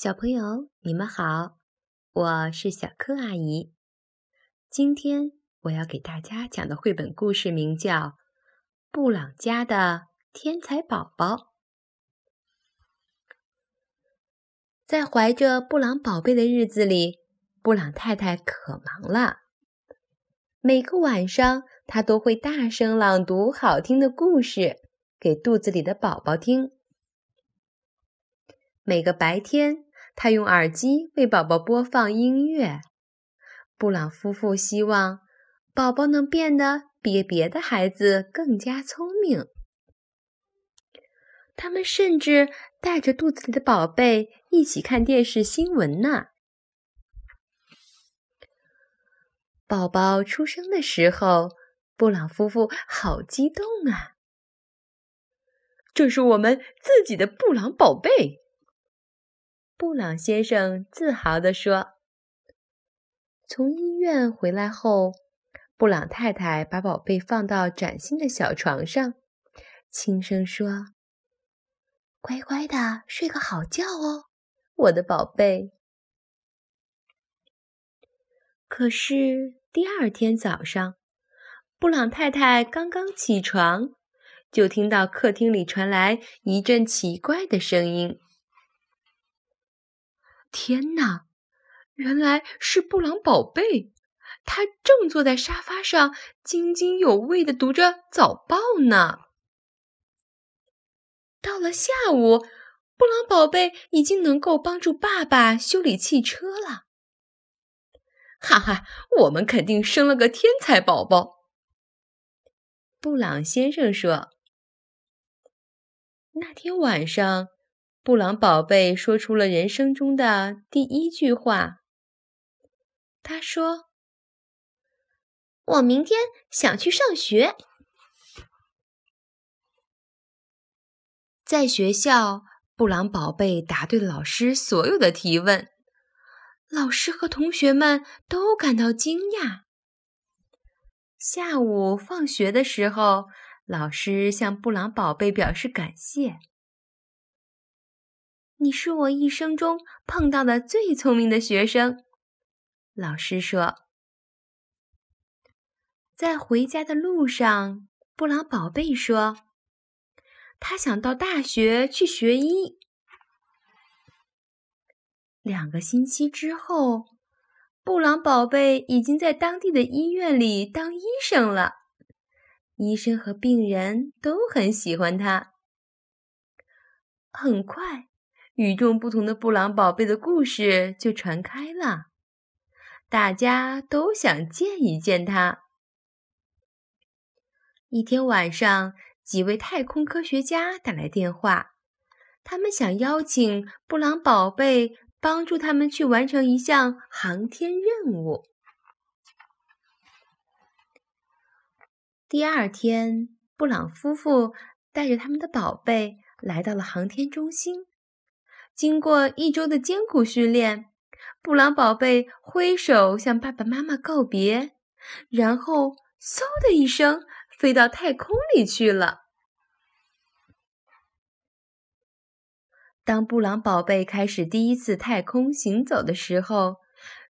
小朋友，你们好，我是小柯阿姨。今天我要给大家讲的绘本故事名叫《布朗家的天才宝宝》。在怀着布朗宝贝的日子里，布朗太太可忙了。每个晚上，她都会大声朗读好听的故事给肚子里的宝宝听。每个白天。他用耳机为宝宝播放音乐。布朗夫妇希望宝宝能变得比别的孩子更加聪明。他们甚至带着肚子里的宝贝一起看电视新闻呢。宝宝出生的时候，布朗夫妇好激动啊！这是我们自己的布朗宝贝。布朗先生自豪地说：“从医院回来后，布朗太太把宝贝放到崭新的小床上，轻声说：‘乖乖的睡个好觉哦，我的宝贝。’可是第二天早上，布朗太太刚刚起床，就听到客厅里传来一阵奇怪的声音。”天哪！原来是布朗宝贝，他正坐在沙发上津津有味的读着早报呢。到了下午，布朗宝贝已经能够帮助爸爸修理汽车了。哈哈，我们肯定生了个天才宝宝！布朗先生说。那天晚上。布朗宝贝说出了人生中的第一句话。他说：“我明天想去上学。”在学校，布朗宝贝答对了老师所有的提问，老师和同学们都感到惊讶。下午放学的时候，老师向布朗宝贝表示感谢。你是我一生中碰到的最聪明的学生，老师说。在回家的路上，布朗宝贝说：“他想到大学去学医。”两个星期之后，布朗宝贝已经在当地的医院里当医生了，医生和病人都很喜欢他。很快。与众不同的布朗宝贝的故事就传开了，大家都想见一见他。一天晚上，几位太空科学家打来电话，他们想邀请布朗宝贝帮助他们去完成一项航天任务。第二天，布朗夫妇带着他们的宝贝来到了航天中心。经过一周的艰苦训练，布朗宝贝挥手向爸爸妈妈告别，然后嗖的一声飞到太空里去了。当布朗宝贝开始第一次太空行走的时候，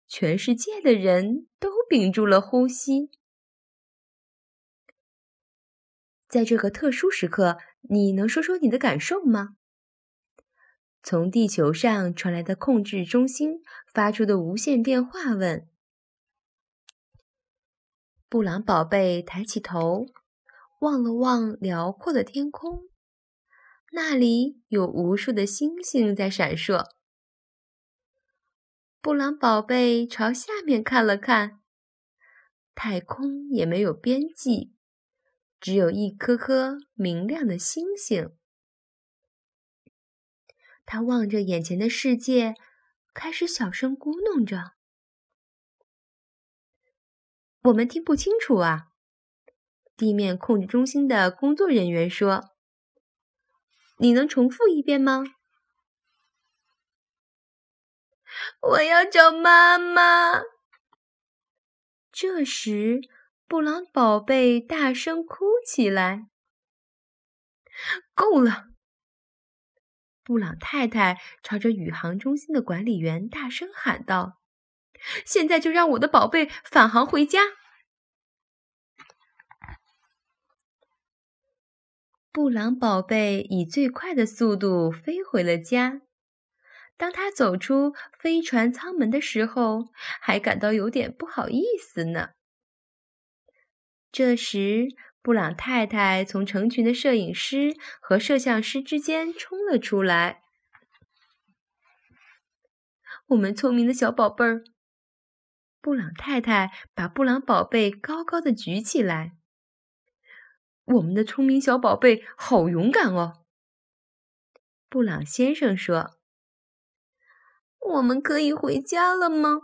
全世界的人都屏住了呼吸。在这个特殊时刻，你能说说你的感受吗？从地球上传来的控制中心发出的无线电话问：“布朗宝贝，抬起头，望了望辽阔的天空，那里有无数的星星在闪烁。”布朗宝贝朝下面看了看，太空也没有边际，只有一颗颗明亮的星星。他望着眼前的世界，开始小声咕哝着：“我们听不清楚啊。”地面控制中心的工作人员说：“你能重复一遍吗？”我要找妈妈。这时，布朗宝贝大声哭起来：“够了！”布朗太太朝着宇航中心的管理员大声喊道：“现在就让我的宝贝返航回家！”布朗宝贝以最快的速度飞回了家。当他走出飞船舱门的时候，还感到有点不好意思呢。这时，布朗太太从成群的摄影师和摄像师之间冲了出来。我们聪明的小宝贝儿，布朗太太把布朗宝贝高高的举起来。我们的聪明小宝贝好勇敢哦，布朗先生说。我们可以回家了吗？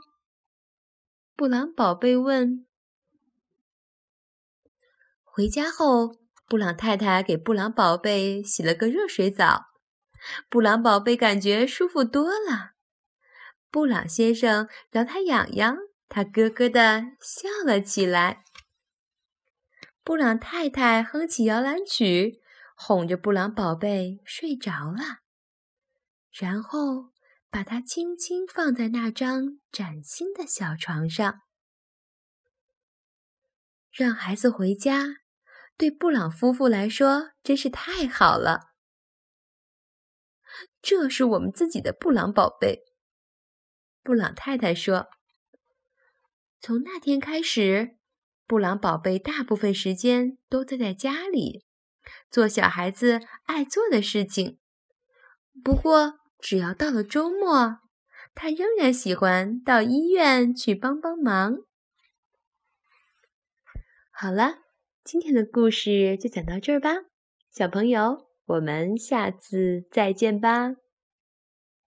布朗宝贝问。回家后，布朗太太给布朗宝贝洗了个热水澡，布朗宝贝感觉舒服多了。布朗先生挠他痒痒，他咯咯的笑了起来。布朗太太哼起摇篮曲，哄着布朗宝贝睡着了，然后把它轻轻放在那张崭新的小床上，让孩子回家。对布朗夫妇来说真是太好了。这是我们自己的布朗宝贝，布朗太太说。从那天开始，布朗宝贝大部分时间都待在家里，做小孩子爱做的事情。不过，只要到了周末，他仍然喜欢到医院去帮帮忙。好了。今天的故事就讲到这儿吧，小朋友，我们下次再见吧。